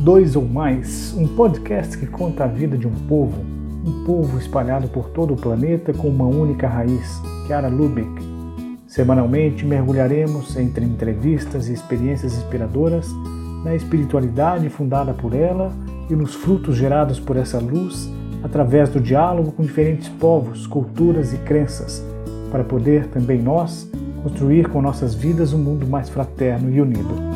Dois ou Mais, um podcast que conta a vida de um povo, um povo espalhado por todo o planeta com uma única raiz, Kiara Lubick. Semanalmente mergulharemos entre entrevistas e experiências inspiradoras na espiritualidade fundada por ela e nos frutos gerados por essa luz através do diálogo com diferentes povos, culturas e crenças, para poder também nós construir com nossas vidas um mundo mais fraterno e unido.